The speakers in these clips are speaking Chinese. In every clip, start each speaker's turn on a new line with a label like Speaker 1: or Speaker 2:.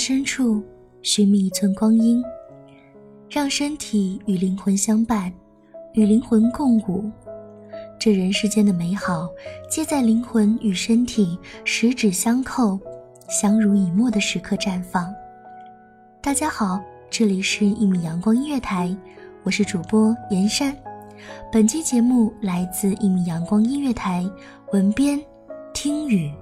Speaker 1: 深处寻觅一寸光阴，让身体与灵魂相伴，与灵魂共舞。这人世间的美好，皆在灵魂与身体十指相扣、相濡以沫的时刻绽放。大家好，这里是一米阳光音乐台，我是主播严山。本期节目来自一米阳光音乐台，文编听雨。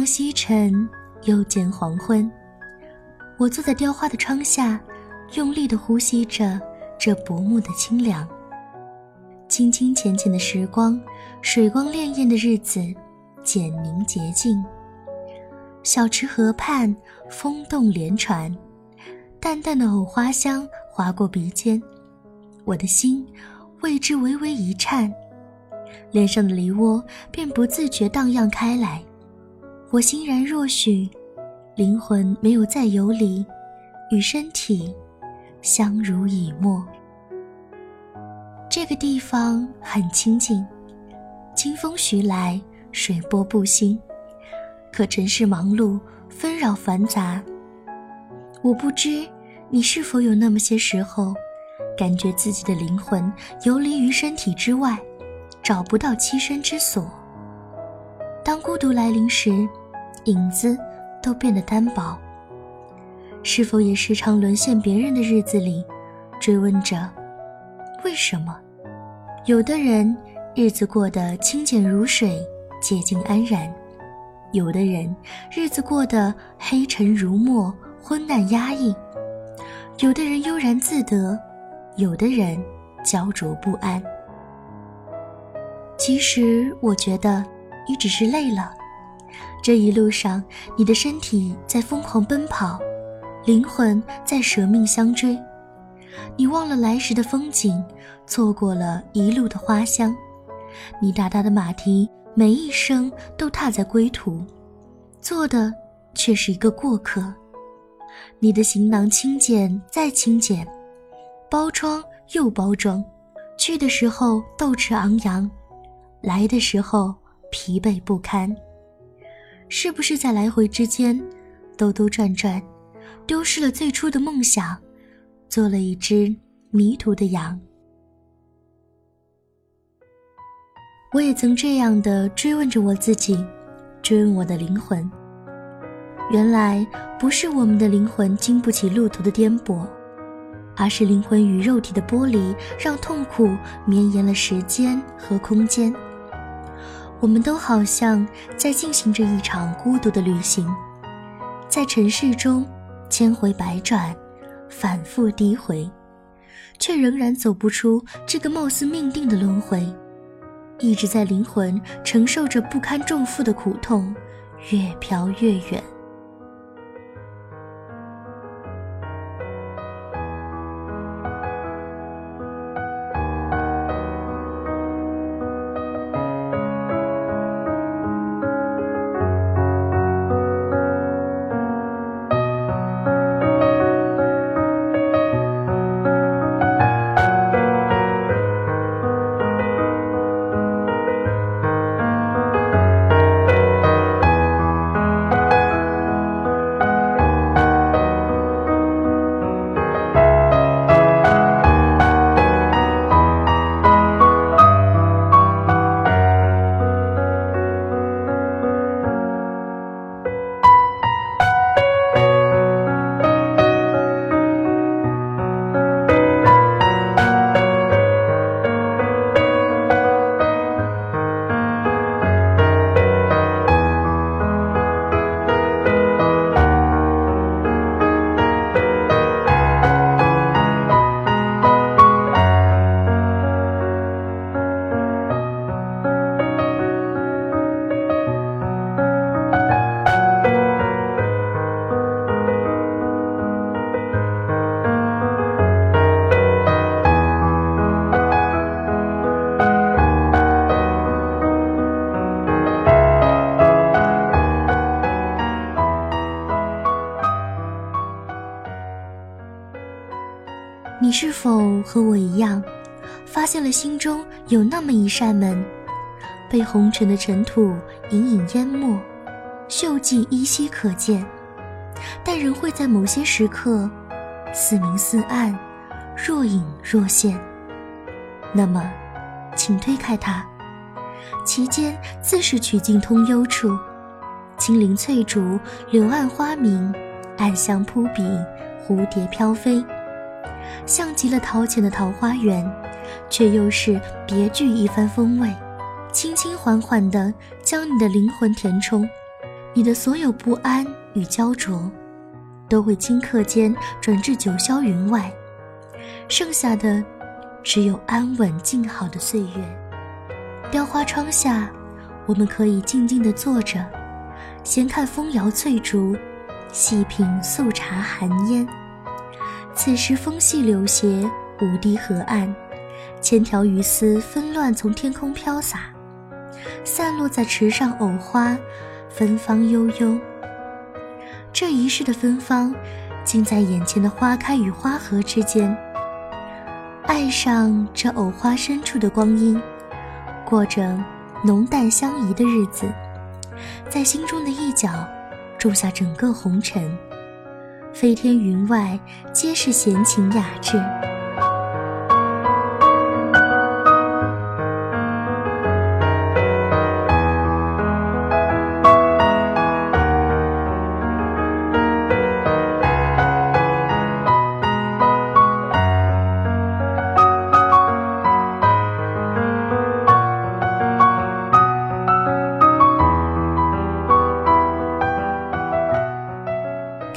Speaker 1: 当西沉，又见黄昏。我坐在雕花的窗下，用力地呼吸着这薄暮的清凉。清清浅浅的时光，水光潋滟的日子，简宁洁净。小池河畔，风动莲船，淡淡的藕花香划过鼻尖，我的心为之微微一颤，脸上的梨涡便不自觉荡漾开来。我欣然若许，灵魂没有再游离，与身体相濡以沫。这个地方很清静，清风徐来，水波不兴。可尘世忙碌，纷扰繁杂。我不知你是否有那么些时候，感觉自己的灵魂游离于身体之外，找不到栖身之所。当孤独来临时。影子都变得单薄。是否也时常沦陷别人的日子里，追问着为什么？有的人日子过得清简如水，洁净安然；有的人日子过得黑沉如墨，昏暗压抑；有的人悠然自得，有的人焦灼不安。其实，我觉得你只是累了。这一路上，你的身体在疯狂奔跑，灵魂在舍命相追。你忘了来时的风景，错过了一路的花香。你大大的马蹄每一声都踏在归途，做的却是一个过客。你的行囊轻简再轻简，包装又包装，去的时候斗志昂扬，来的时候疲惫不堪。是不是在来回之间，兜兜转转，丢失了最初的梦想，做了一只迷途的羊？我也曾这样的追问着我自己，追问我的灵魂。原来不是我们的灵魂经不起路途的颠簸，而是灵魂与肉体的剥离，让痛苦绵延了时间和空间。我们都好像在进行着一场孤独的旅行，在尘世中千回百转，反复诋毁，却仍然走不出这个貌似命定的轮回。一直在灵魂承受着不堪重负的苦痛，越飘越远。你是否和我一样，发现了心中有那么一扇门，被红尘的尘土隐隐淹没，锈迹依稀可见，但仍会在某些时刻，似明似暗，若隐若现。那么，请推开它，其间自是曲径通幽处，青林翠竹，柳暗花明，暗香扑鼻，蝴蝶飘飞。像极了陶潜的桃花源，却又是别具一番风味。轻轻缓缓地将你的灵魂填充，你的所有不安与焦灼，都会顷刻间转至九霄云外，剩下的只有安稳静好的岁月。雕花窗下，我们可以静静地坐着，闲看风摇翠竹，细品素茶寒烟。此时风细柳斜，五堤河岸，千条鱼丝纷乱从天空飘洒，散落在池上藕花，芬芳悠悠。这一世的芬芳，尽在眼前的花开与花合之间。爱上这藕花深处的光阴，过着浓淡相宜的日子，在心中的一角，种下整个红尘。飞天云外，皆是闲情雅致。